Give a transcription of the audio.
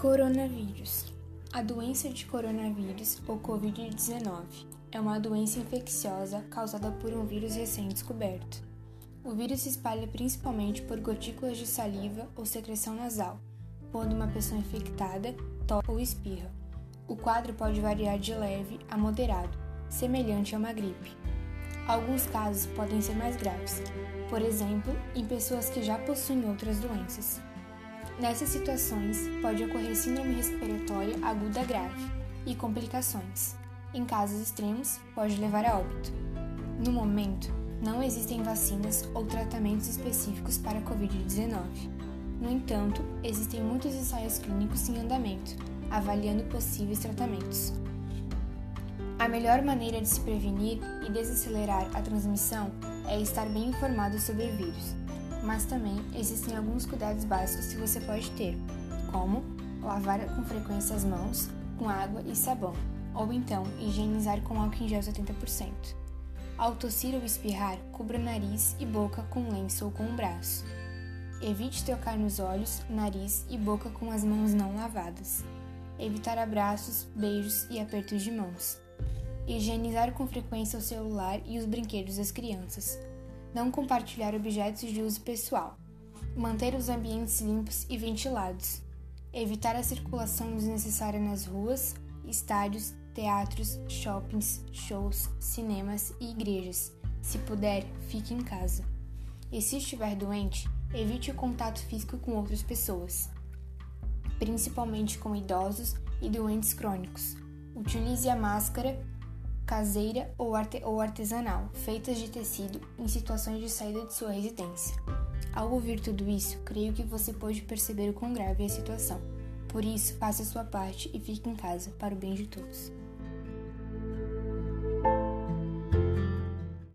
Coronavírus. A doença de coronavírus, ou Covid-19, é uma doença infecciosa causada por um vírus recém-descoberto. O vírus se espalha principalmente por gotículas de saliva ou secreção nasal, quando uma pessoa infectada tosse ou espirra. O quadro pode variar de leve a moderado, semelhante a uma gripe. Alguns casos podem ser mais graves, por exemplo, em pessoas que já possuem outras doenças. Nessas situações, pode ocorrer síndrome respiratória aguda grave e complicações. Em casos extremos, pode levar a óbito. No momento, não existem vacinas ou tratamentos específicos para a Covid-19. No entanto, existem muitos ensaios clínicos em andamento, avaliando possíveis tratamentos. A melhor maneira de se prevenir e desacelerar a transmissão é estar bem informado sobre o vírus, mas também existem alguns cuidados básicos que você pode ter, como lavar com frequência as mãos com água e sabão, ou então higienizar com álcool em gel 70%. Ao tossir ou espirrar, cubra nariz e boca com lenço ou com o braço. Evite tocar nos olhos, nariz e boca com as mãos não lavadas. Evitar abraços, beijos e apertos de mãos. Higienizar com frequência o celular e os brinquedos das crianças não compartilhar objetos de uso pessoal, manter os ambientes limpos e ventilados, evitar a circulação desnecessária nas ruas, estádios, teatros, shoppings, shows, cinemas e igrejas. Se puder, fique em casa. E se estiver doente, evite o contato físico com outras pessoas, principalmente com idosos e doentes crônicos. Utilize a máscara caseira ou, arte ou artesanal, feitas de tecido, em situações de saída de sua residência. Ao ouvir tudo isso, creio que você pode perceber o quão grave é a situação. Por isso, faça a sua parte e fique em casa, para o bem de todos.